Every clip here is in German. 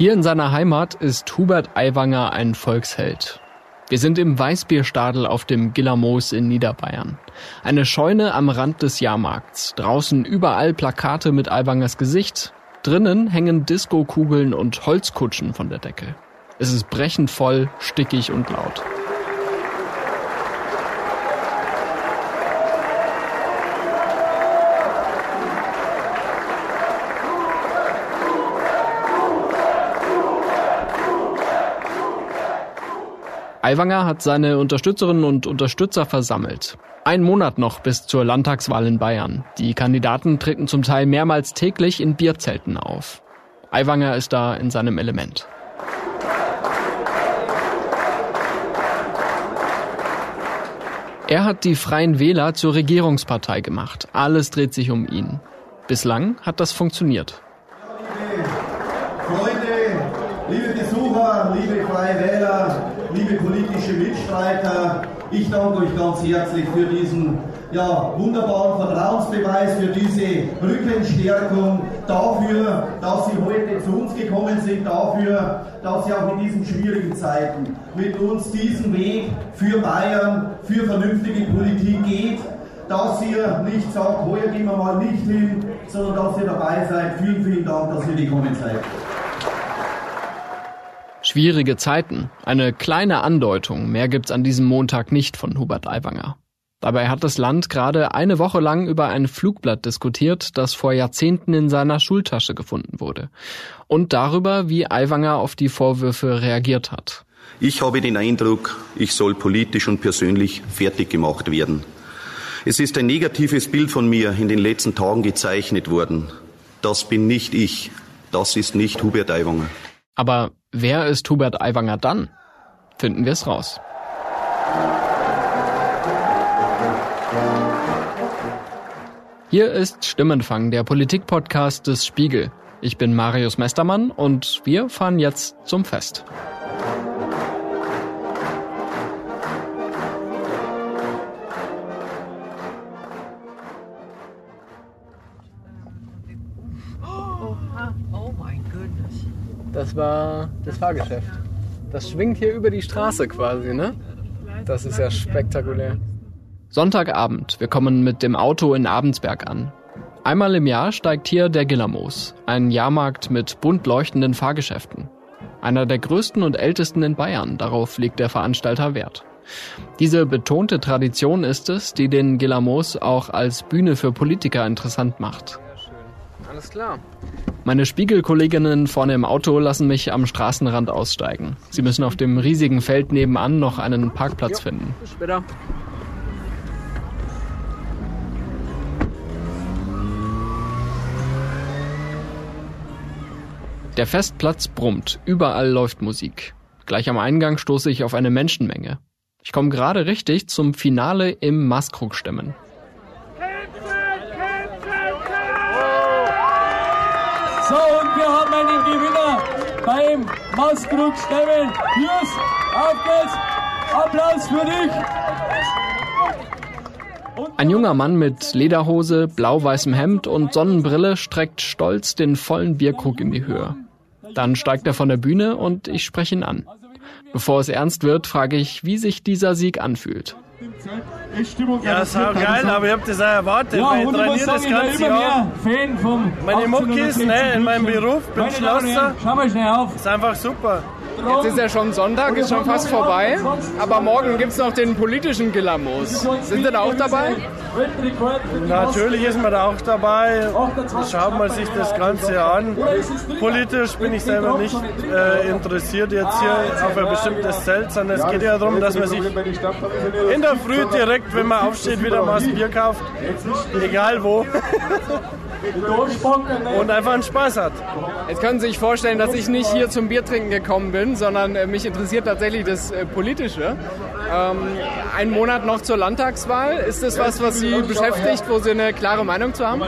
Hier in seiner Heimat ist Hubert Aiwanger ein Volksheld. Wir sind im Weißbierstadel auf dem Gillermoos in Niederbayern. Eine Scheune am Rand des Jahrmarkts. Draußen überall Plakate mit Aiwangers Gesicht. Drinnen hängen Diskokugeln und Holzkutschen von der Decke. Es ist brechend voll, stickig und laut. Aiwanger hat seine Unterstützerinnen und Unterstützer versammelt. Ein Monat noch bis zur Landtagswahl in Bayern. Die Kandidaten treten zum Teil mehrmals täglich in Bierzelten auf. Aiwanger ist da in seinem Element. Er hat die Freien Wähler zur Regierungspartei gemacht. Alles dreht sich um ihn. Bislang hat das funktioniert. Liebe Freunde, liebe Besucher, liebe Freie Wähler, liebe politische Mitstreiter, ich danke euch ganz herzlich für diesen ja, wunderbaren Vertrauensbeweis, für diese Rückenstärkung, dafür, dass Sie heute zu uns gekommen sind, dafür, dass Sie auch in diesen schwierigen Zeiten mit uns diesen Weg für Bayern, für vernünftige Politik geht, dass ihr nicht sagt, heuer gehen wir mal nicht hin, sondern dass ihr dabei seid. Vielen, vielen Dank, dass ihr gekommen seid. Schwierige Zeiten. Eine kleine Andeutung, mehr gibt's an diesem Montag nicht von Hubert Aiwanger. Dabei hat das Land gerade eine Woche lang über ein Flugblatt diskutiert, das vor Jahrzehnten in seiner Schultasche gefunden wurde. Und darüber, wie Aiwanger auf die Vorwürfe reagiert hat. Ich habe den Eindruck, ich soll politisch und persönlich fertig gemacht werden. Es ist ein negatives Bild von mir in den letzten Tagen gezeichnet worden. Das bin nicht ich. Das ist nicht Hubert Aiwanger. Aber wer ist Hubert Aiwanger dann? Finden wir es raus. Hier ist Stimmenfang, der Politikpodcast des Spiegel. Ich bin Marius Mestermann und wir fahren jetzt zum Fest. Das war das Fahrgeschäft. Das schwingt hier über die Straße quasi, ne? Das ist ja spektakulär. Sonntagabend. Wir kommen mit dem Auto in Abensberg an. Einmal im Jahr steigt hier der Gillermoos, ein Jahrmarkt mit bunt leuchtenden Fahrgeschäften. Einer der größten und ältesten in Bayern, darauf legt der Veranstalter Wert. Diese betonte Tradition ist es, die den Gillermoos auch als Bühne für Politiker interessant macht. Alles klar. Meine Spiegelkolleginnen vorne im Auto lassen mich am Straßenrand aussteigen. Sie müssen auf dem riesigen Feld nebenan noch einen Parkplatz finden. Bis später. Der Festplatz brummt, überall läuft Musik. Gleich am Eingang stoße ich auf eine Menschenmenge. Ich komme gerade richtig zum Finale im Maskrug-Stimmen. So, und wir haben einen Gewinner beim Maskrug-Stimmen. Jus, auf geht's! Applaus für dich! Ein junger Mann mit Lederhose, blau-weißem Hemd und Sonnenbrille streckt stolz den vollen Bierkrug in die Höhe. Dann steigt er von der Bühne und ich spreche ihn an. Bevor es ernst wird, frage ich, wie sich dieser Sieg anfühlt. Ja, ist auch geil, aber ich hab das auch erwartet, ja, weil ich trainiere das ganze Jahr. Fan vom Meine Muckis, ne, in meinem Beruf, bin Schlosser. Schau mal schnell auf. Ist einfach super. Jetzt ist ja schon Sonntag, ist schon fast vorbei. Aber morgen gibt es noch den politischen Gillermoos. Sind Sie da auch dabei? Natürlich ist man da auch dabei. Schaut man sich das Ganze an. Politisch bin ich selber nicht äh, interessiert jetzt hier auf ein bestimmtes Zelt, sondern es geht ja darum, dass man sich in der Früh direkt, wenn man aufsteht, wieder mal ein Bier kauft. Egal wo. und einfach einen Spaß hat. Jetzt können Sie sich vorstellen, dass ich nicht hier zum Biertrinken gekommen bin, sondern äh, mich interessiert tatsächlich das äh, Politische. Ähm, ein Monat noch zur Landtagswahl. Ist das was, was Sie beschäftigt, wo Sie eine klare Meinung zu haben?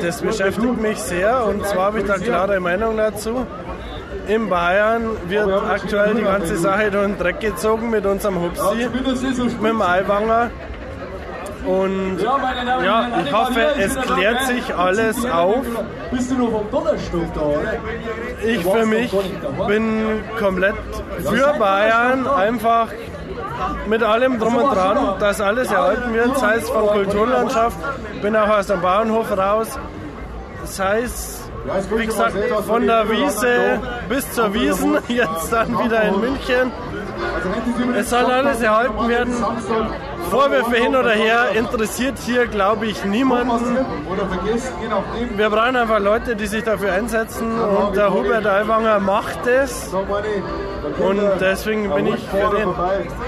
Das beschäftigt mich sehr und zwar habe ich da klare Meinung dazu. In Bayern wird aktuell die ganze Sache durch den Dreck gezogen mit unserem Hupsi, mit dem Aiwanger. Und ja, ich hoffe, es klärt sich alles auf. Bist du noch vom Donnerstag da? Ich für mich bin komplett für Bayern, einfach mit allem drum und dran, dass alles erhalten wird, sei es von Kulturlandschaft, bin auch aus dem Bauernhof raus, sei es wie gesagt, von der Wiese bis zur Wiesen, jetzt dann wieder in München. Es soll alles erhalten werden. Vorwürfe hin oder her interessiert hier, glaube ich, niemanden. Wir brauchen einfach Leute, die sich dafür einsetzen und der Hubert Aiwanger macht es. Und deswegen bin ich für den.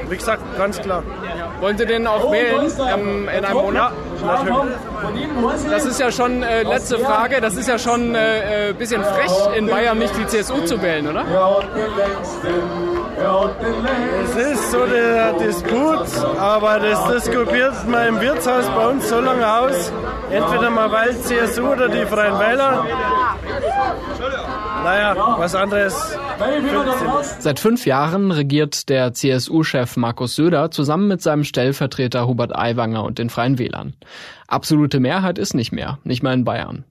Wie gesagt, ganz klar. Wollen Sie den auch wählen ähm, in einem Monat? Ja, natürlich. Das ist ja schon, äh, letzte Frage, das ist ja schon ein äh, äh, bisschen frech, in Bayern nicht die CSU zu wählen, oder? Es ist so der Disput, aber das diskutiert man im Wirtshaus bei uns so lange aus. Entweder man wählt CSU oder die Freien Wähler. Naja, was anderes. Seit fünf Jahren regiert der CSU-Chef Markus Söder zusammen mit seinem Stellvertreter Hubert Aiwanger und den Freien Wählern. Absolute Mehrheit ist nicht mehr, nicht mal in Bayern.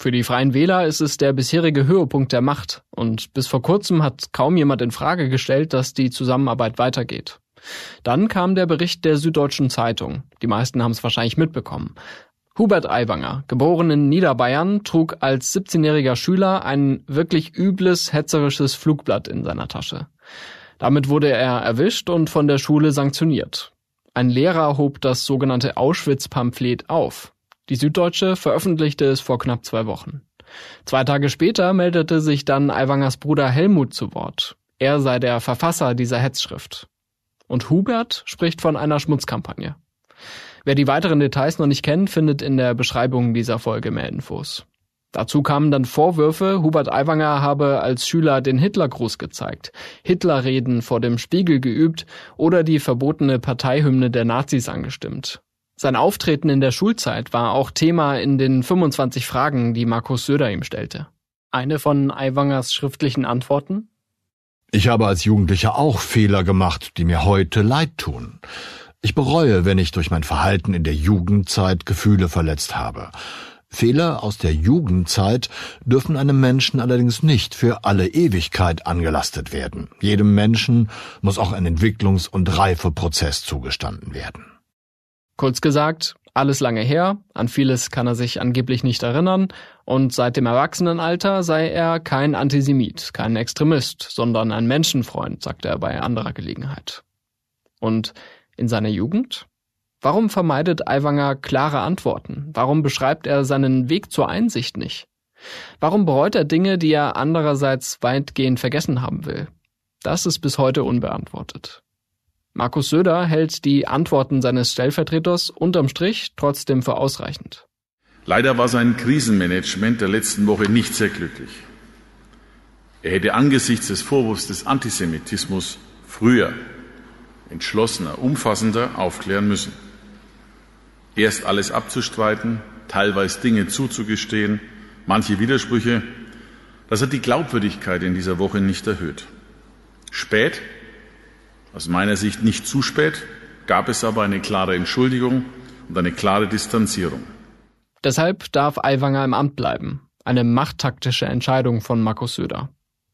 Für die Freien Wähler ist es der bisherige Höhepunkt der Macht und bis vor kurzem hat kaum jemand in Frage gestellt, dass die Zusammenarbeit weitergeht. Dann kam der Bericht der Süddeutschen Zeitung. Die meisten haben es wahrscheinlich mitbekommen. Hubert Aiwanger, geboren in Niederbayern, trug als 17-jähriger Schüler ein wirklich übles, hetzerisches Flugblatt in seiner Tasche. Damit wurde er erwischt und von der Schule sanktioniert. Ein Lehrer hob das sogenannte Auschwitz-Pamphlet auf. Die Süddeutsche veröffentlichte es vor knapp zwei Wochen. Zwei Tage später meldete sich dann Aiwangers Bruder Helmut zu Wort. Er sei der Verfasser dieser Hetzschrift. Und Hubert spricht von einer Schmutzkampagne. Wer die weiteren Details noch nicht kennt, findet in der Beschreibung dieser Folge mehr Infos. Dazu kamen dann Vorwürfe, Hubert Aiwanger habe als Schüler den Hitlergruß gezeigt, Hitlerreden vor dem Spiegel geübt oder die verbotene Parteihymne der Nazis angestimmt. Sein Auftreten in der Schulzeit war auch Thema in den 25 Fragen, die Markus Söder ihm stellte. Eine von Aiwangers schriftlichen Antworten? Ich habe als Jugendlicher auch Fehler gemacht, die mir heute leid tun. Ich bereue, wenn ich durch mein Verhalten in der Jugendzeit Gefühle verletzt habe. Fehler aus der Jugendzeit dürfen einem Menschen allerdings nicht für alle Ewigkeit angelastet werden. Jedem Menschen muss auch ein Entwicklungs- und Reifeprozess zugestanden werden. Kurz gesagt, alles lange her, an vieles kann er sich angeblich nicht erinnern, und seit dem Erwachsenenalter sei er kein Antisemit, kein Extremist, sondern ein Menschenfreund, sagte er bei anderer Gelegenheit. Und in seiner Jugend? Warum vermeidet Aiwanger klare Antworten? Warum beschreibt er seinen Weg zur Einsicht nicht? Warum bereut er Dinge, die er andererseits weitgehend vergessen haben will? Das ist bis heute unbeantwortet. Markus Söder hält die Antworten seines Stellvertreters unterm Strich trotzdem für ausreichend. Leider war sein Krisenmanagement der letzten Woche nicht sehr glücklich. Er hätte angesichts des Vorwurfs des Antisemitismus früher, entschlossener, umfassender aufklären müssen. Erst alles abzustreiten, teilweise Dinge zuzugestehen, manche Widersprüche, das hat die Glaubwürdigkeit in dieser Woche nicht erhöht. Spät, aus meiner Sicht nicht zu spät, gab es aber eine klare Entschuldigung und eine klare Distanzierung. Deshalb darf Aiwanger im Amt bleiben. Eine machttaktische Entscheidung von Markus Söder.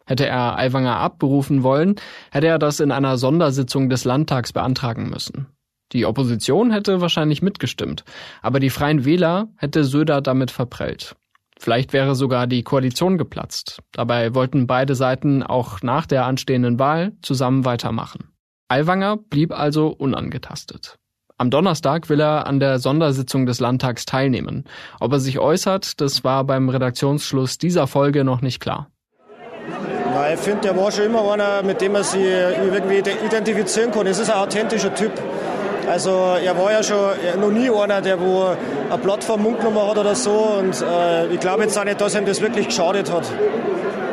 Hätte er Aiwanger abberufen wollen, hätte er das in einer Sondersitzung des Landtags beantragen müssen. Die Opposition hätte wahrscheinlich mitgestimmt, aber die Freien Wähler hätte Söder damit verprellt. Vielleicht wäre sogar die Koalition geplatzt. Dabei wollten beide Seiten auch nach der anstehenden Wahl zusammen weitermachen. Aiwanger blieb also unangetastet. Am Donnerstag will er an der Sondersitzung des Landtags teilnehmen. Ob er sich äußert, das war beim Redaktionsschluss dieser Folge noch nicht klar. Na, ich finde, der war schon immer einer, mit dem man sich irgendwie identifizieren kann. Es ist ein authentischer Typ. Also er war ja schon noch nie einer, der wo eine Plattform Mund genommen hat oder so. Und äh, ich glaube jetzt auch nicht, dass ihm das wirklich geschadet hat.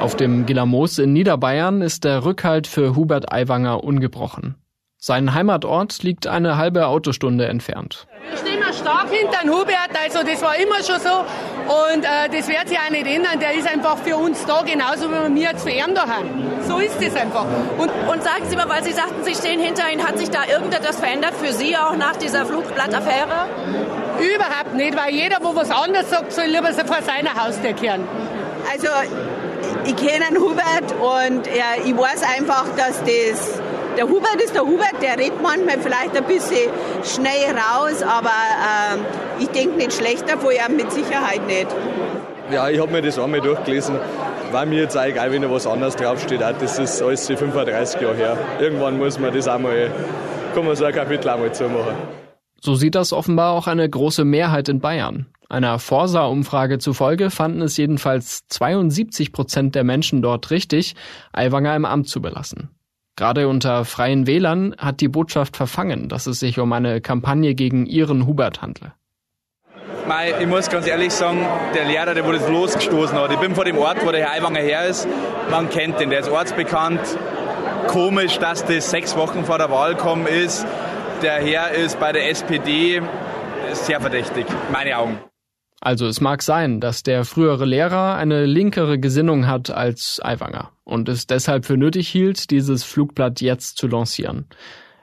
Auf dem Gillermoos in Niederbayern ist der Rückhalt für Hubert Aiwanger ungebrochen. Sein Heimatort liegt eine halbe Autostunde entfernt. Wir stehen mal stark hinter Hubert, also das war immer schon so und äh, das wird sich auch nicht ändern. Der ist einfach für uns da, genauso wie wir jetzt für ihn da haben. So ist es einfach. Und, und sagen Sie mal, weil Sie sagten, Sie stehen hinter ihm, hat sich da irgendetwas verändert für Sie auch nach dieser Flugblattaffäre? Überhaupt nicht, weil jeder, wo was anderes sagt, soll lieber so vor seiner Haustür kehren. Also ich kenne Hubert und ja, ich weiß einfach, dass das der Hubert ist der Hubert, der redet manchmal vielleicht ein bisschen schnell raus, aber ähm, ich denke nicht schlechter von ihm, mit Sicherheit nicht. Ja, ich habe mir das einmal durchgelesen. War mir jetzt auch egal, wenn da was anderes draufsteht. Auch das ist alles 35 Jahre her. Irgendwann muss man das einmal, kann man so ein Kapitel einmal zumachen. So sieht das offenbar auch eine große Mehrheit in Bayern. Einer Forsa-Umfrage zufolge fanden es jedenfalls 72 Prozent der Menschen dort richtig, Aiwanger im Amt zu belassen. Gerade unter freien Wählern hat die Botschaft verfangen, dass es sich um eine Kampagne gegen ihren Hubert handle. Ich muss ganz ehrlich sagen, der Lehrer, der wurde losgestoßen hat. Ich bin vor dem Ort, wo der Herr Aiwanger her ist. Man kennt den, der ist ortsbekannt. Komisch, dass das sechs Wochen vor der Wahl gekommen ist. Der Herr ist bei der SPD sehr verdächtig, meine Augen. Also es mag sein, dass der frühere Lehrer eine linkere Gesinnung hat als Aiwanger und es deshalb für nötig hielt, dieses Flugblatt jetzt zu lancieren.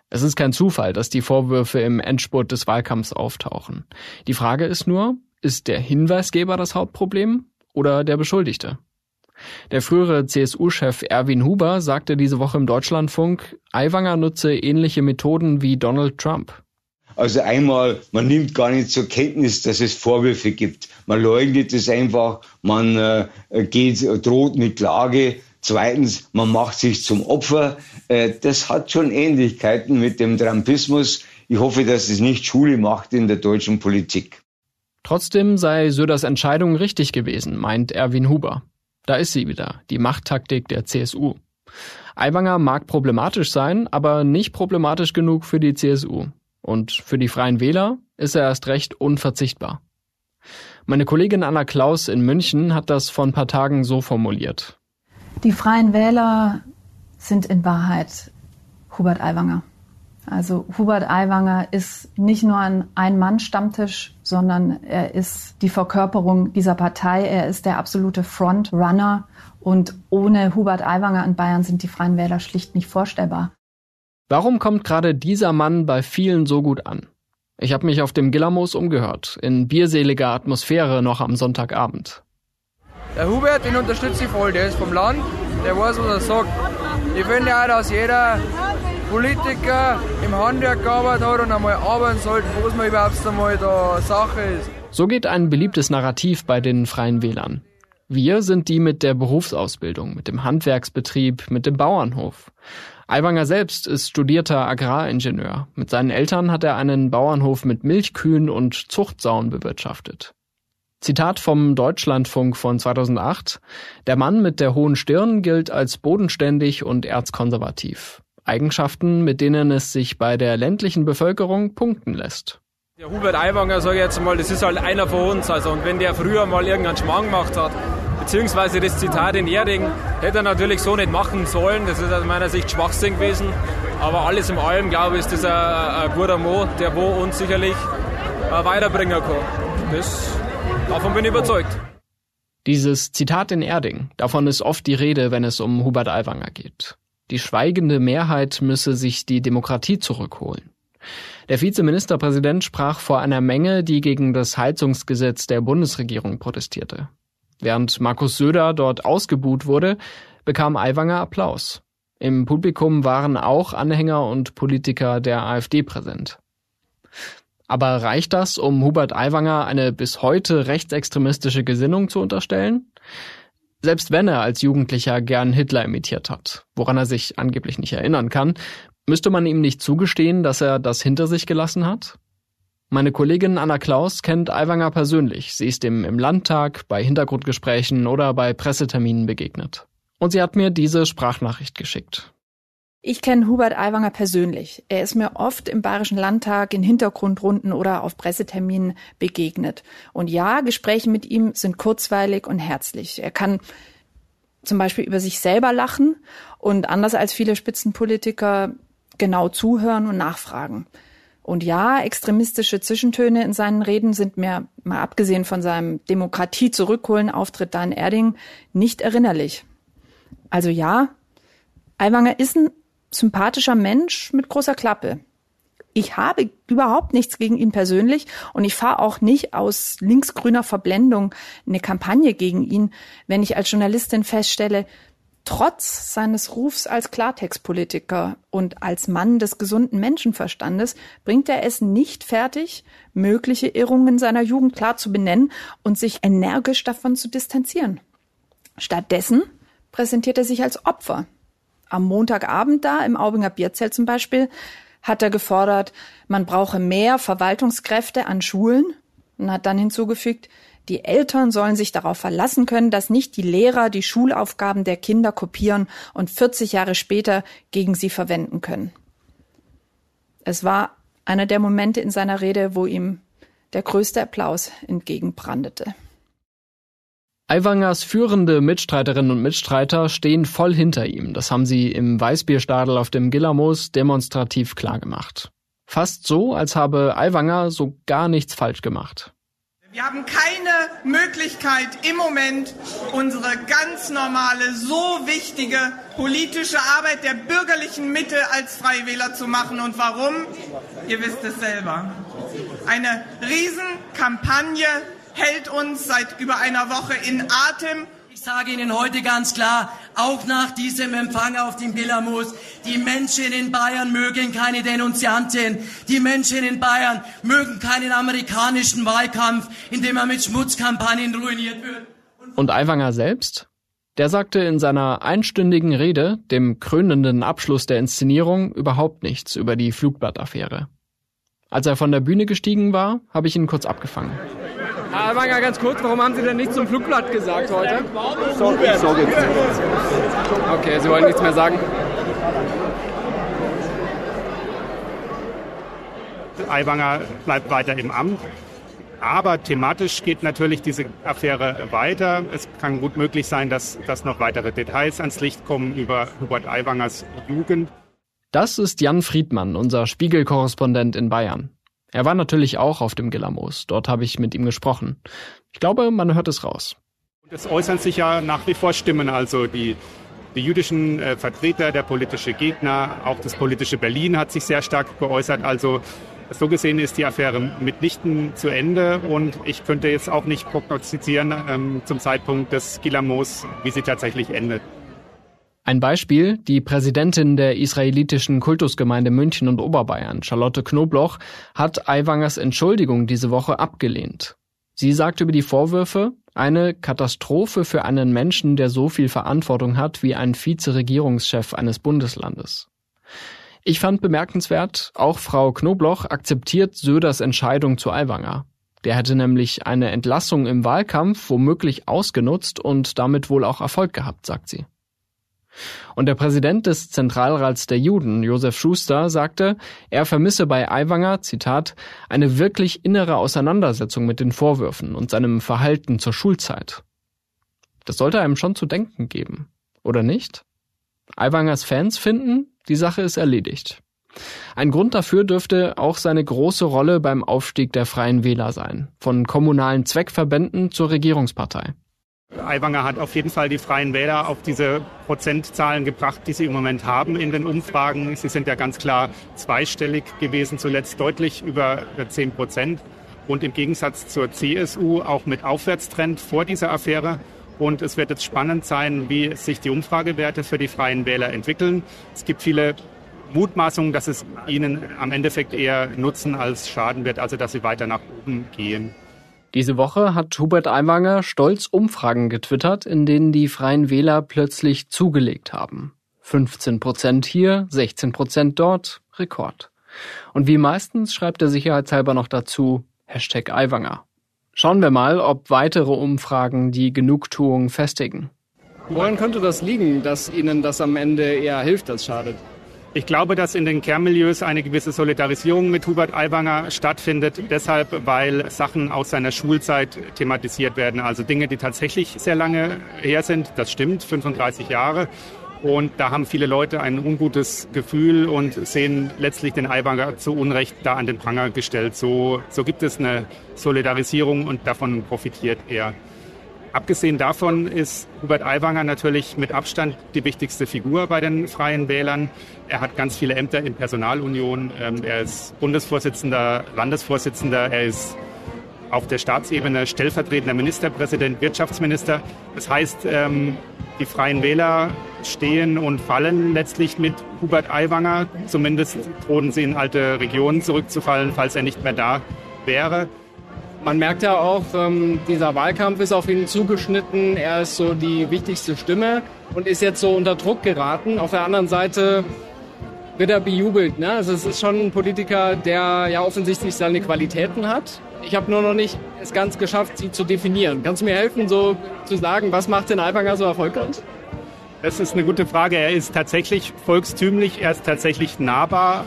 Es ist kein Zufall, dass die Vorwürfe im Endspurt des Wahlkampfs auftauchen. Die Frage ist nur, ist der Hinweisgeber das Hauptproblem oder der Beschuldigte? Der frühere CSU-Chef Erwin Huber sagte diese Woche im Deutschlandfunk, Aiwanger nutze ähnliche Methoden wie Donald Trump. Also einmal, man nimmt gar nicht zur Kenntnis, dass es Vorwürfe gibt. Man leugnet es einfach, man äh, geht, droht mit Klage. Zweitens, man macht sich zum Opfer. Äh, das hat schon Ähnlichkeiten mit dem Trumpismus. Ich hoffe, dass es nicht Schule macht in der deutschen Politik. Trotzdem sei Söders Entscheidung richtig gewesen, meint Erwin Huber. Da ist sie wieder, die Machttaktik der CSU. Aiwanger mag problematisch sein, aber nicht problematisch genug für die CSU. Und für die Freien Wähler ist er erst recht unverzichtbar. Meine Kollegin Anna Klaus in München hat das vor ein paar Tagen so formuliert. Die Freien Wähler sind in Wahrheit Hubert Aiwanger. Also Hubert Aiwanger ist nicht nur ein Ein-Mann-Stammtisch, sondern er ist die Verkörperung dieser Partei. Er ist der absolute Frontrunner. Und ohne Hubert Aiwanger in Bayern sind die Freien Wähler schlicht nicht vorstellbar. Warum kommt gerade dieser Mann bei vielen so gut an? Ich habe mich auf dem Gillermoos umgehört, in bierseliger Atmosphäre noch am Sonntagabend. Der Hubert, den unterstütze ich voll, der ist vom Land, der weiß, was er sagt. Ich finde auch, dass jeder Politiker im Handwerk gearbeitet hat und einmal arbeiten sollte, wo es mal überhaupt einmal da Sache ist. So geht ein beliebtes Narrativ bei den Freien Wählern. Wir sind die mit der Berufsausbildung, mit dem Handwerksbetrieb, mit dem Bauernhof. Aiwanger selbst ist studierter Agraringenieur. Mit seinen Eltern hat er einen Bauernhof mit Milchkühen und Zuchtsauen bewirtschaftet. Zitat vom Deutschlandfunk von 2008. Der Mann mit der hohen Stirn gilt als bodenständig und erzkonservativ. Eigenschaften, mit denen es sich bei der ländlichen Bevölkerung punkten lässt. Der Hubert Aiwanger, sage ich jetzt mal, das ist halt einer von uns. Also, und wenn der früher mal irgendeinen Schmarrn gemacht hat, beziehungsweise das Zitat in Erding hätte er natürlich so nicht machen sollen. Das ist aus meiner Sicht Schwachsinn gewesen. Aber alles in allem, glaube ich, ist das ein, ein guter Mo, der wo uns sicherlich äh, weiterbringen kann. Das, davon bin ich überzeugt. Dieses Zitat in Erding, davon ist oft die Rede, wenn es um Hubert Aiwanger geht. Die schweigende Mehrheit müsse sich die Demokratie zurückholen. Der Vizeministerpräsident sprach vor einer Menge, die gegen das Heizungsgesetz der Bundesregierung protestierte. Während Markus Söder dort ausgebuht wurde, bekam Aiwanger Applaus. Im Publikum waren auch Anhänger und Politiker der AfD präsent. Aber reicht das, um Hubert Aiwanger eine bis heute rechtsextremistische Gesinnung zu unterstellen? Selbst wenn er als Jugendlicher gern Hitler imitiert hat, woran er sich angeblich nicht erinnern kann, müsste man ihm nicht zugestehen, dass er das hinter sich gelassen hat? Meine Kollegin Anna Klaus kennt Aiwanger persönlich. Sie ist ihm im Landtag, bei Hintergrundgesprächen oder bei Presseterminen begegnet. Und sie hat mir diese Sprachnachricht geschickt. Ich kenne Hubert Aiwanger persönlich. Er ist mir oft im Bayerischen Landtag in Hintergrundrunden oder auf Presseterminen begegnet. Und ja, Gespräche mit ihm sind kurzweilig und herzlich. Er kann zum Beispiel über sich selber lachen und anders als viele Spitzenpolitiker genau zuhören und nachfragen. Und ja, extremistische Zwischentöne in seinen Reden sind mir, mal abgesehen von seinem Demokratie zurückholen Auftritt da in Erding, nicht erinnerlich. Also ja, Aiwanger ist ein sympathischer Mensch mit großer Klappe. Ich habe überhaupt nichts gegen ihn persönlich und ich fahre auch nicht aus linksgrüner Verblendung eine Kampagne gegen ihn, wenn ich als Journalistin feststelle, trotz seines Rufs als Klartextpolitiker und als Mann des gesunden Menschenverstandes bringt er es nicht fertig, mögliche Irrungen seiner Jugend klar zu benennen und sich energisch davon zu distanzieren. Stattdessen präsentiert er sich als Opfer. Am Montagabend da im Aubinger Bierzelt zum Beispiel hat er gefordert, man brauche mehr Verwaltungskräfte an Schulen und hat dann hinzugefügt, die Eltern sollen sich darauf verlassen können, dass nicht die Lehrer die Schulaufgaben der Kinder kopieren und 40 Jahre später gegen sie verwenden können. Es war einer der Momente in seiner Rede, wo ihm der größte Applaus entgegenbrandete. Aiwangers führende Mitstreiterinnen und Mitstreiter stehen voll hinter ihm. Das haben sie im Weißbierstadel auf dem Gillermoos demonstrativ klargemacht. Fast so, als habe Aiwanger so gar nichts falsch gemacht. Wir haben keine Möglichkeit im Moment, unsere ganz normale, so wichtige politische Arbeit der bürgerlichen Mitte als Freiwähler zu machen. Und warum? Ihr wisst es selber. Eine Riesenkampagne hält uns seit über einer Woche in Atem. Ich sage Ihnen heute ganz klar, auch nach diesem Empfang auf dem Gillermoos, die Menschen in Bayern mögen keine Denunziantin. Die Menschen in Bayern mögen keinen amerikanischen Wahlkampf, in dem man mit Schmutzkampagnen ruiniert wird. Und Aiwanger selbst? Der sagte in seiner einstündigen Rede, dem krönenden Abschluss der Inszenierung, überhaupt nichts über die Flugblattaffäre. Als er von der Bühne gestiegen war, habe ich ihn kurz abgefangen. Herr Alwanger, ganz kurz, warum haben Sie denn nichts zum Flugblatt gesagt heute? So, ich sage jetzt Okay, Sie wollen nichts mehr sagen? Aiwanger bleibt weiter im Amt. Aber thematisch geht natürlich diese Affäre weiter. Es kann gut möglich sein, dass, dass noch weitere Details ans Licht kommen über Hubert Aiwangers Jugend. Das ist Jan Friedmann, unser Spiegelkorrespondent in Bayern. Er war natürlich auch auf dem Gillermoos. Dort habe ich mit ihm gesprochen. Ich glaube, man hört es raus. Es äußern sich ja nach wie vor Stimmen, also die, die jüdischen äh, Vertreter, der politische Gegner, auch das politische Berlin hat sich sehr stark geäußert. Also so gesehen ist die Affäre mitnichten zu Ende und ich könnte jetzt auch nicht prognostizieren ähm, zum Zeitpunkt des Gillermoos, wie sie tatsächlich endet. Ein Beispiel, die Präsidentin der israelitischen Kultusgemeinde München und Oberbayern, Charlotte Knobloch, hat Aiwangers Entschuldigung diese Woche abgelehnt. Sie sagt über die Vorwürfe, eine Katastrophe für einen Menschen, der so viel Verantwortung hat wie ein Vizeregierungschef eines Bundeslandes. Ich fand bemerkenswert, auch Frau Knobloch akzeptiert Söders Entscheidung zu Aiwanger. Der hätte nämlich eine Entlassung im Wahlkampf womöglich ausgenutzt und damit wohl auch Erfolg gehabt, sagt sie. Und der Präsident des Zentralrats der Juden, Josef Schuster, sagte, er vermisse bei Aiwanger, Zitat, eine wirklich innere Auseinandersetzung mit den Vorwürfen und seinem Verhalten zur Schulzeit. Das sollte einem schon zu denken geben, oder nicht? Aiwangers Fans finden, die Sache ist erledigt. Ein Grund dafür dürfte auch seine große Rolle beim Aufstieg der Freien Wähler sein, von kommunalen Zweckverbänden zur Regierungspartei. Aiwanger hat auf jeden Fall die Freien Wähler auf diese Prozentzahlen gebracht, die sie im Moment haben in den Umfragen. Sie sind ja ganz klar zweistellig gewesen, zuletzt deutlich über 10 Prozent. Und im Gegensatz zur CSU auch mit Aufwärtstrend vor dieser Affäre. Und es wird jetzt spannend sein, wie sich die Umfragewerte für die Freien Wähler entwickeln. Es gibt viele Mutmaßungen, dass es ihnen am Endeffekt eher Nutzen als Schaden wird, also dass sie weiter nach oben gehen. Diese Woche hat Hubert Aiwanger stolz Umfragen getwittert, in denen die Freien Wähler plötzlich zugelegt haben. 15 Prozent hier, 16 Prozent dort, Rekord. Und wie meistens schreibt er sicherheitshalber noch dazu Hashtag Aiwanger. Schauen wir mal, ob weitere Umfragen die Genugtuung festigen. Woran könnte das liegen, dass Ihnen das am Ende eher hilft als schadet? Ich glaube, dass in den Kernmilieus eine gewisse Solidarisierung mit Hubert Aiwanger stattfindet, deshalb, weil Sachen aus seiner Schulzeit thematisiert werden. Also Dinge, die tatsächlich sehr lange her sind, das stimmt, 35 Jahre. Und da haben viele Leute ein ungutes Gefühl und sehen letztlich den Aiwanger zu Unrecht da an den Pranger gestellt. So, so gibt es eine Solidarisierung und davon profitiert er. Abgesehen davon ist Hubert Aiwanger natürlich mit Abstand die wichtigste Figur bei den Freien Wählern. Er hat ganz viele Ämter in Personalunion. Ähm, er ist Bundesvorsitzender, Landesvorsitzender. Er ist auf der Staatsebene stellvertretender Ministerpräsident, Wirtschaftsminister. Das heißt, ähm, die Freien Wähler stehen und fallen letztlich mit Hubert Aiwanger. Zumindest drohen sie in alte Regionen zurückzufallen, falls er nicht mehr da wäre. Man merkt ja auch, ähm, dieser Wahlkampf ist auf ihn zugeschnitten. Er ist so die wichtigste Stimme und ist jetzt so unter Druck geraten. Auf der anderen Seite wird er bejubelt. Ne? Also es ist schon ein Politiker, der ja offensichtlich seine Qualitäten hat. Ich habe nur noch nicht es ganz geschafft, sie zu definieren. Kannst du mir helfen, so zu sagen, was macht den Alpanger so erfolgreich? Das ist eine gute Frage. Er ist tatsächlich volkstümlich, er ist tatsächlich nahbar,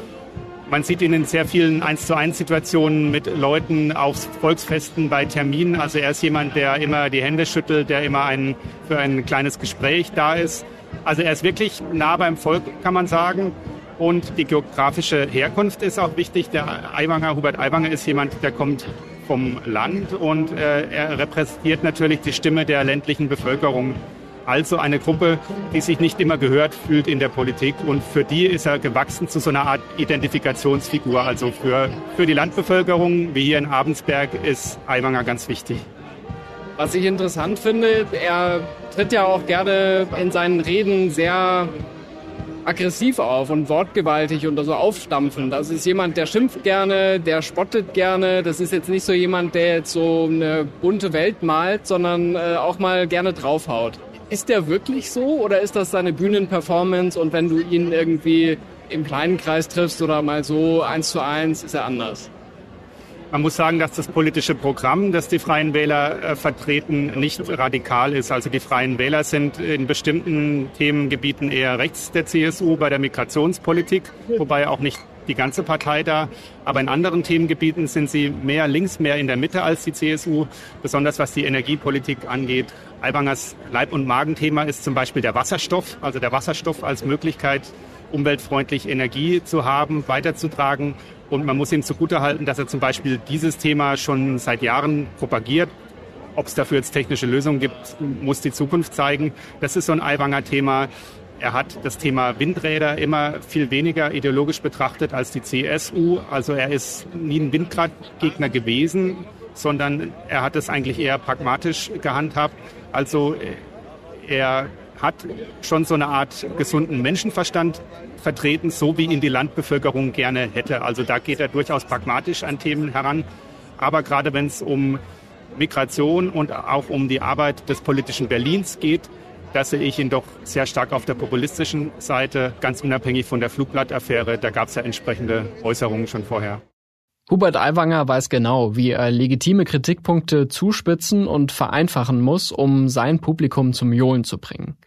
man sieht ihn in sehr vielen 1 zu 1 Situationen mit Leuten auf Volksfesten bei Terminen. Also er ist jemand, der immer die Hände schüttelt, der immer ein, für ein kleines Gespräch da ist. Also er ist wirklich nah beim Volk, kann man sagen. Und die geografische Herkunft ist auch wichtig. Der Aiwanger, Hubert Aiwanger ist jemand, der kommt vom Land und äh, er repräsentiert natürlich die Stimme der ländlichen Bevölkerung also eine Gruppe, die sich nicht immer gehört fühlt in der Politik. Und für die ist er gewachsen zu so einer Art Identifikationsfigur. Also für, für die Landbevölkerung, wie hier in Abensberg, ist Aiwanger ganz wichtig. Was ich interessant finde, er tritt ja auch gerne in seinen Reden sehr aggressiv auf und wortgewaltig und so aufstampfend. Das ist jemand, der schimpft gerne, der spottet gerne. Das ist jetzt nicht so jemand, der jetzt so eine bunte Welt malt, sondern äh, auch mal gerne draufhaut. Ist der wirklich so oder ist das seine Bühnenperformance und wenn du ihn irgendwie im kleinen Kreis triffst oder mal so eins zu eins, ist er anders? Man muss sagen, dass das politische Programm, das die Freien Wähler äh, vertreten, nicht radikal ist. Also die Freien Wähler sind in bestimmten Themengebieten eher rechts der CSU bei der Migrationspolitik, wobei auch nicht die ganze Partei da. Aber in anderen Themengebieten sind sie mehr links, mehr in der Mitte als die CSU, besonders was die Energiepolitik angeht. Albangers Leib- und Magenthema ist zum Beispiel der Wasserstoff, also der Wasserstoff als Möglichkeit, umweltfreundlich Energie zu haben, weiterzutragen. Und man muss ihm zugutehalten, dass er zum Beispiel dieses Thema schon seit Jahren propagiert. Ob es dafür jetzt technische Lösungen gibt, muss die Zukunft zeigen. Das ist so ein Aiwanger Thema. Er hat das Thema Windräder immer viel weniger ideologisch betrachtet als die CSU. Also er ist nie ein Windgradgegner gewesen, sondern er hat es eigentlich eher pragmatisch gehandhabt. Also äh, er hat schon so eine Art gesunden Menschenverstand vertreten, so wie ihn die Landbevölkerung gerne hätte. Also da geht er durchaus pragmatisch an Themen heran. Aber gerade wenn es um Migration und auch um die Arbeit des politischen Berlins geht, da sehe ich ihn doch sehr stark auf der populistischen Seite, ganz unabhängig von der Flugblattaffäre. Da gab es ja entsprechende Äußerungen schon vorher. Hubert Aiwanger weiß genau, wie er legitime Kritikpunkte zuspitzen und vereinfachen muss, um sein Publikum zum Johlen zu bringen.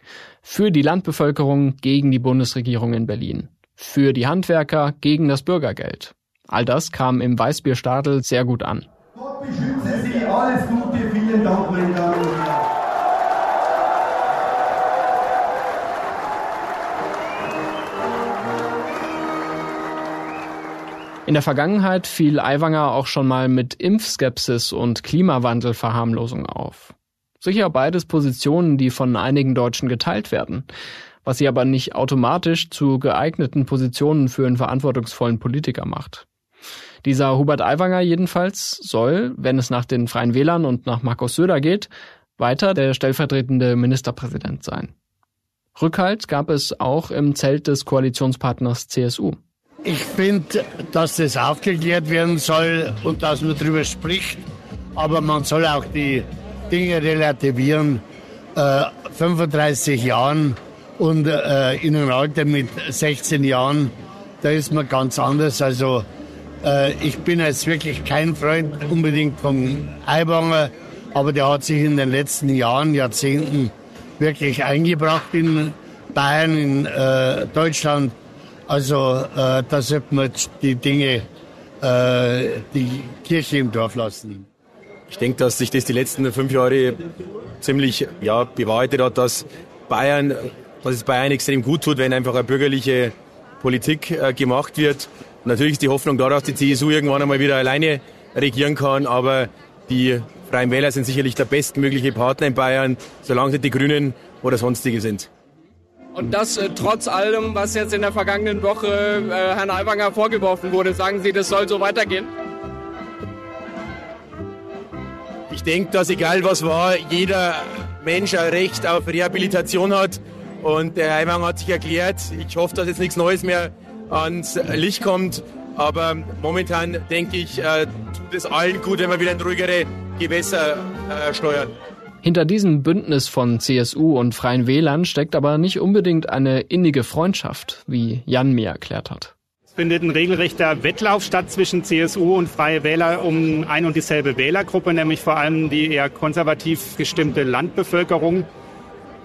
Für die Landbevölkerung gegen die Bundesregierung in Berlin. Für die Handwerker gegen das Bürgergeld. All das kam im Weißbierstadel sehr gut an. Gott beschütze Sie, alles Gute, vielen Dank, meine Damen und Herren. In der Vergangenheit fiel Aiwanger auch schon mal mit Impfskepsis und Klimawandelverharmlosung auf. Sicher beides Positionen, die von einigen Deutschen geteilt werden, was sie aber nicht automatisch zu geeigneten Positionen für einen verantwortungsvollen Politiker macht. Dieser Hubert Aiwanger jedenfalls soll, wenn es nach den Freien Wählern und nach Markus Söder geht, weiter der stellvertretende Ministerpräsident sein. Rückhalt gab es auch im Zelt des Koalitionspartners CSU. Ich finde, dass das aufgeklärt werden soll und dass man darüber spricht. Aber man soll auch die Dinge relativieren. Äh, 35 Jahren und äh, in einem Alter mit 16 Jahren, da ist man ganz anders. Also äh, ich bin jetzt wirklich kein Freund unbedingt vom Eibanger, aber der hat sich in den letzten Jahren, Jahrzehnten wirklich eingebracht in Bayern, in äh, Deutschland also äh, da sollte man die Dinge, äh, die Kirche im Dorf lassen. Ich denke, dass sich das die letzten fünf Jahre ziemlich ja, bewahrheitet hat, dass Bayern dass es Bayern extrem gut tut, wenn einfach eine bürgerliche Politik äh, gemacht wird. Natürlich ist die Hoffnung da, dass die CSU irgendwann einmal wieder alleine regieren kann, aber die Freien Wähler sind sicherlich der bestmögliche Partner in Bayern, solange es die Grünen oder sonstige sind. Und das äh, trotz allem, was jetzt in der vergangenen Woche äh, Herrn Aiwanger vorgeworfen wurde. Sagen Sie, das soll so weitergehen? Ich denke, dass egal was war, jeder Mensch ein Recht auf Rehabilitation hat. Und der Aiwanger hat sich erklärt. Ich hoffe, dass jetzt nichts Neues mehr ans Licht kommt. Aber momentan denke ich, äh, tut es allen gut, wenn wir wieder in ruhigere Gewässer äh, steuern. Hinter diesem Bündnis von CSU und Freien Wählern steckt aber nicht unbedingt eine innige Freundschaft, wie Jan mir erklärt hat. Es findet ein regelrechter Wettlauf statt zwischen CSU und Freie Wähler um ein und dieselbe Wählergruppe, nämlich vor allem die eher konservativ gestimmte Landbevölkerung.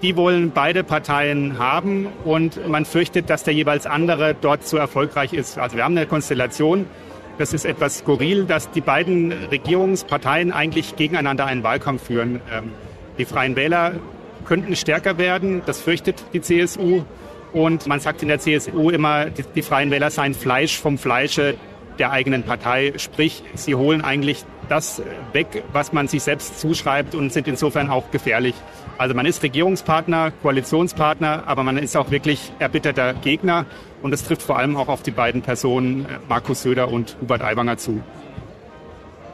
Die wollen beide Parteien haben und man fürchtet, dass der jeweils andere dort zu erfolgreich ist. Also wir haben eine Konstellation, das ist etwas skurril, dass die beiden Regierungsparteien eigentlich gegeneinander einen Wahlkampf führen. Die Freien Wähler könnten stärker werden, das fürchtet die CSU. Und man sagt in der CSU immer, die, die Freien Wähler seien Fleisch vom Fleische der eigenen Partei. Sprich, sie holen eigentlich das weg, was man sich selbst zuschreibt und sind insofern auch gefährlich. Also man ist Regierungspartner, Koalitionspartner, aber man ist auch wirklich erbitterter Gegner. Und es trifft vor allem auch auf die beiden Personen, äh, Markus Söder und Hubert Aiwanger, zu.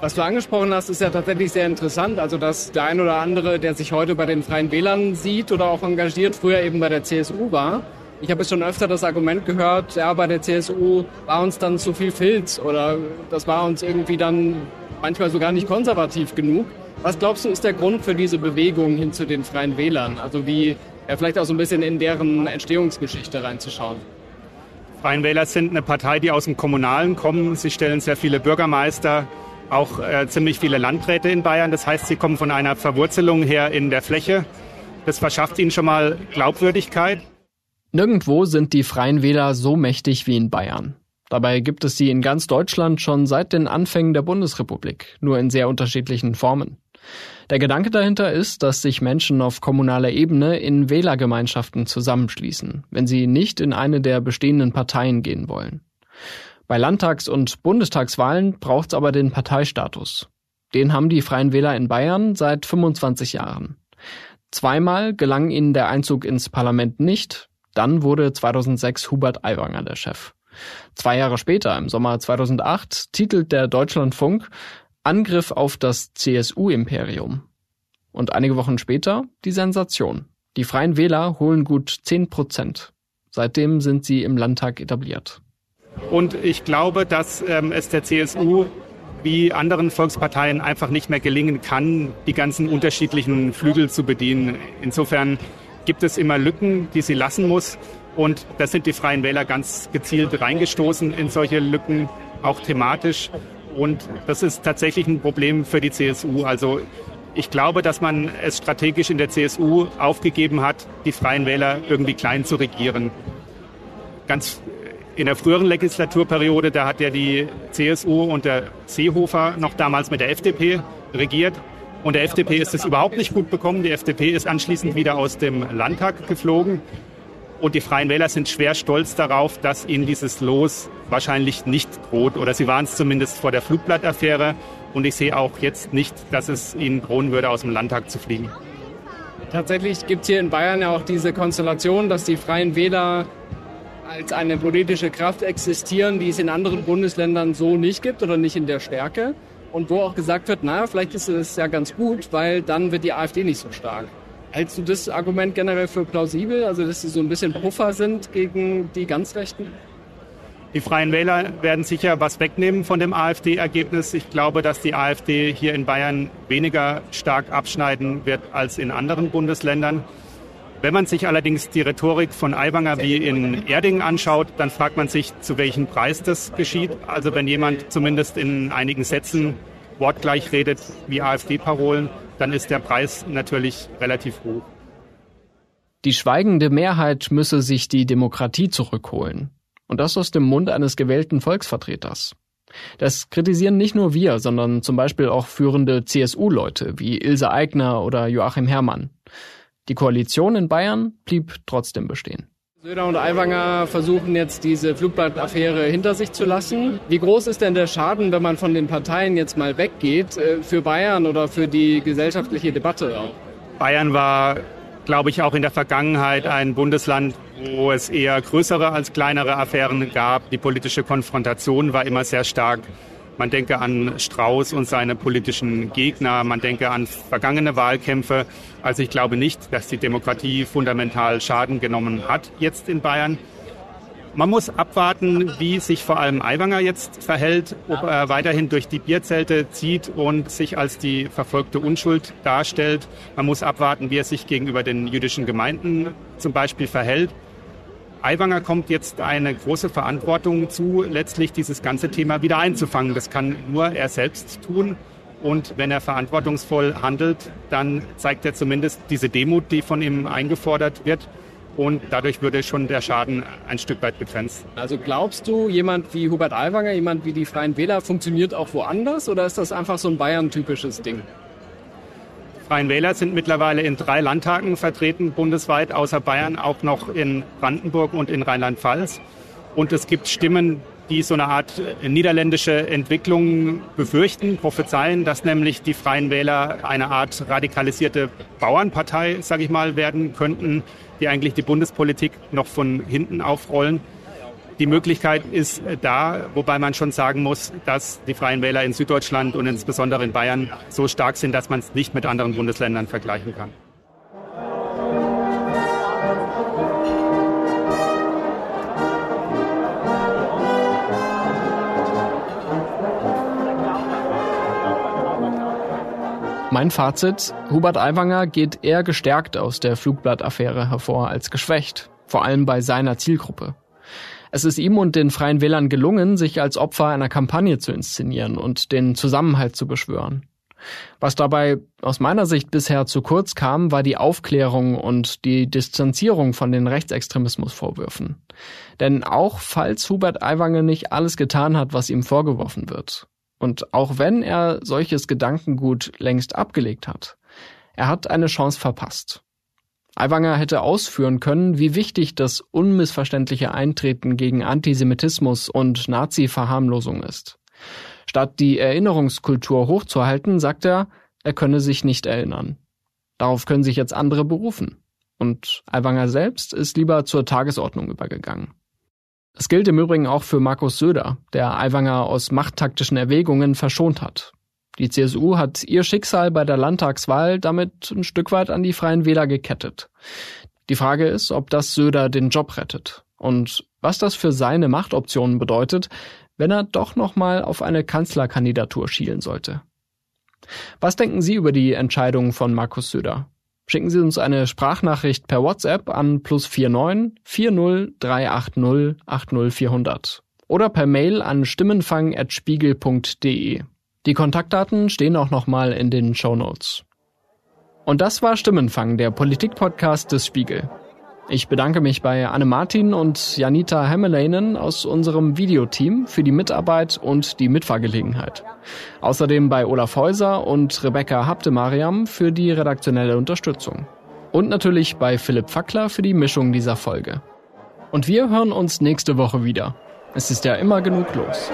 Was du angesprochen hast, ist ja tatsächlich sehr interessant. Also, dass der ein oder andere, der sich heute bei den Freien Wählern sieht oder auch engagiert, früher eben bei der CSU war. Ich habe schon öfter das Argument gehört, ja, bei der CSU war uns dann zu viel Filz oder das war uns irgendwie dann manchmal sogar nicht konservativ genug. Was glaubst du, ist der Grund für diese Bewegung hin zu den Freien Wählern? Also wie ja, vielleicht auch so ein bisschen in deren Entstehungsgeschichte reinzuschauen. Freien Wähler sind eine Partei, die aus dem Kommunalen kommen. Sie stellen sehr viele Bürgermeister, auch äh, ziemlich viele Landräte in Bayern. Das heißt, sie kommen von einer Verwurzelung her in der Fläche. Das verschafft ihnen schon mal Glaubwürdigkeit. Nirgendwo sind die Freien Wähler so mächtig wie in Bayern. Dabei gibt es sie in ganz Deutschland schon seit den Anfängen der Bundesrepublik, nur in sehr unterschiedlichen Formen. Der Gedanke dahinter ist, dass sich Menschen auf kommunaler Ebene in Wählergemeinschaften zusammenschließen, wenn sie nicht in eine der bestehenden Parteien gehen wollen. Bei Landtags- und Bundestagswahlen braucht es aber den Parteistatus. Den haben die Freien Wähler in Bayern seit 25 Jahren. Zweimal gelang ihnen der Einzug ins Parlament nicht, dann wurde 2006 Hubert Aiwanger der Chef. Zwei Jahre später, im Sommer 2008, titelt der Deutschlandfunk Angriff auf das CSU-Imperium. Und einige Wochen später die Sensation. Die Freien Wähler holen gut 10 Prozent. Seitdem sind sie im Landtag etabliert. Und ich glaube, dass ähm, es der CSU wie anderen Volksparteien einfach nicht mehr gelingen kann, die ganzen unterschiedlichen Flügel zu bedienen. Insofern gibt es immer Lücken, die sie lassen muss. Und da sind die Freien Wähler ganz gezielt reingestoßen in solche Lücken, auch thematisch. Und das ist tatsächlich ein Problem für die CSU. Also ich glaube, dass man es strategisch in der CSU aufgegeben hat, die Freien Wähler irgendwie klein zu regieren. Ganz in der früheren Legislaturperiode, da hat ja die CSU und der Seehofer noch damals mit der FDP regiert. Und der FDP ist es überhaupt nicht gut bekommen. Die FDP ist anschließend wieder aus dem Landtag geflogen. Und die Freien Wähler sind schwer stolz darauf, dass ihnen dieses Los wahrscheinlich nicht droht. Oder sie waren es zumindest vor der Flugblattaffäre. Und ich sehe auch jetzt nicht, dass es ihnen drohen würde, aus dem Landtag zu fliegen. Tatsächlich gibt es hier in Bayern ja auch diese Konstellation, dass die Freien Wähler als eine politische Kraft existieren, die es in anderen Bundesländern so nicht gibt oder nicht in der Stärke. Und wo auch gesagt wird, naja, vielleicht ist es ja ganz gut, weil dann wird die AfD nicht so stark. Hältst du das Argument generell für plausibel, also dass sie so ein bisschen Puffer sind gegen die ganz Rechten? Die Freien Wähler werden sicher was wegnehmen von dem AfD-Ergebnis. Ich glaube, dass die AfD hier in Bayern weniger stark abschneiden wird als in anderen Bundesländern. Wenn man sich allerdings die Rhetorik von Aiwanger wie in Erding anschaut, dann fragt man sich, zu welchem Preis das geschieht. Also wenn jemand zumindest in einigen Sätzen wortgleich redet wie AfD-Parolen, dann ist der Preis natürlich relativ hoch. Die schweigende Mehrheit müsse sich die Demokratie zurückholen. Und das aus dem Mund eines gewählten Volksvertreters. Das kritisieren nicht nur wir, sondern zum Beispiel auch führende CSU-Leute wie Ilse Aigner oder Joachim Herrmann. Die Koalition in Bayern blieb trotzdem bestehen. Söder und Aiwanger versuchen jetzt diese Flugblattaffäre hinter sich zu lassen. Wie groß ist denn der Schaden, wenn man von den Parteien jetzt mal weggeht, äh, für Bayern oder für die gesellschaftliche Debatte? Bayern war, glaube ich, auch in der Vergangenheit ein Bundesland, wo es eher größere als kleinere Affären gab. Die politische Konfrontation war immer sehr stark. Man denke an Strauß und seine politischen Gegner. Man denke an vergangene Wahlkämpfe. Also ich glaube nicht, dass die Demokratie fundamental Schaden genommen hat jetzt in Bayern. Man muss abwarten, wie sich vor allem Aiwanger jetzt verhält, ob er weiterhin durch die Bierzelte zieht und sich als die verfolgte Unschuld darstellt. Man muss abwarten, wie er sich gegenüber den jüdischen Gemeinden zum Beispiel verhält. Aiwanger kommt jetzt eine große Verantwortung zu, letztlich dieses ganze Thema wieder einzufangen. Das kann nur er selbst tun. Und wenn er verantwortungsvoll handelt, dann zeigt er zumindest diese Demut, die von ihm eingefordert wird. Und dadurch würde schon der Schaden ein Stück weit begrenzt. Also glaubst du, jemand wie Hubert Aiwanger, jemand wie die Freien Wähler funktioniert auch woanders oder ist das einfach so ein Bayern-typisches Ding? Freien Wähler sind mittlerweile in drei Landtagen vertreten, bundesweit, außer Bayern, auch noch in Brandenburg und in Rheinland-Pfalz. Und es gibt Stimmen, die so eine Art niederländische Entwicklung befürchten, prophezeien, dass nämlich die Freien Wähler eine Art radikalisierte Bauernpartei, sage ich mal, werden könnten, die eigentlich die Bundespolitik noch von hinten aufrollen. Die Möglichkeit ist da, wobei man schon sagen muss, dass die Freien Wähler in Süddeutschland und insbesondere in Bayern so stark sind, dass man es nicht mit anderen Bundesländern vergleichen kann. Mein Fazit, Hubert Aiwanger geht eher gestärkt aus der Flugblattaffäre hervor als geschwächt, vor allem bei seiner Zielgruppe. Es ist ihm und den Freien Wählern gelungen, sich als Opfer einer Kampagne zu inszenieren und den Zusammenhalt zu beschwören. Was dabei aus meiner Sicht bisher zu kurz kam, war die Aufklärung und die Distanzierung von den Rechtsextremismusvorwürfen. Denn auch falls Hubert Aiwanger nicht alles getan hat, was ihm vorgeworfen wird, und auch wenn er solches Gedankengut längst abgelegt hat, er hat eine Chance verpasst. Aiwanger hätte ausführen können, wie wichtig das unmissverständliche Eintreten gegen Antisemitismus und Nazi-Verharmlosung ist. Statt die Erinnerungskultur hochzuhalten, sagt er, er könne sich nicht erinnern. Darauf können sich jetzt andere berufen. Und Aiwanger selbst ist lieber zur Tagesordnung übergegangen. Es gilt im Übrigen auch für Markus Söder, der Aiwanger aus machttaktischen Erwägungen verschont hat. Die CSU hat ihr Schicksal bei der Landtagswahl damit ein Stück weit an die Freien Wähler gekettet. Die Frage ist, ob das Söder den Job rettet und was das für seine Machtoptionen bedeutet, wenn er doch noch mal auf eine Kanzlerkandidatur schielen sollte. Was denken Sie über die Entscheidung von Markus Söder? Schicken Sie uns eine Sprachnachricht per WhatsApp an plus 49 40 380 80400 oder per Mail an stimmenfang.spiegel.de. Die Kontaktdaten stehen auch nochmal in den Show Notes. Und das war Stimmenfang, der Politikpodcast des Spiegel. Ich bedanke mich bei Anne Martin und Janita Hemmelainen aus unserem Videoteam für die Mitarbeit und die Mitfahrgelegenheit. Außerdem bei Olaf Häuser und Rebecca Habtemariam für die redaktionelle Unterstützung. Und natürlich bei Philipp Fackler für die Mischung dieser Folge. Und wir hören uns nächste Woche wieder. Es ist ja immer genug los.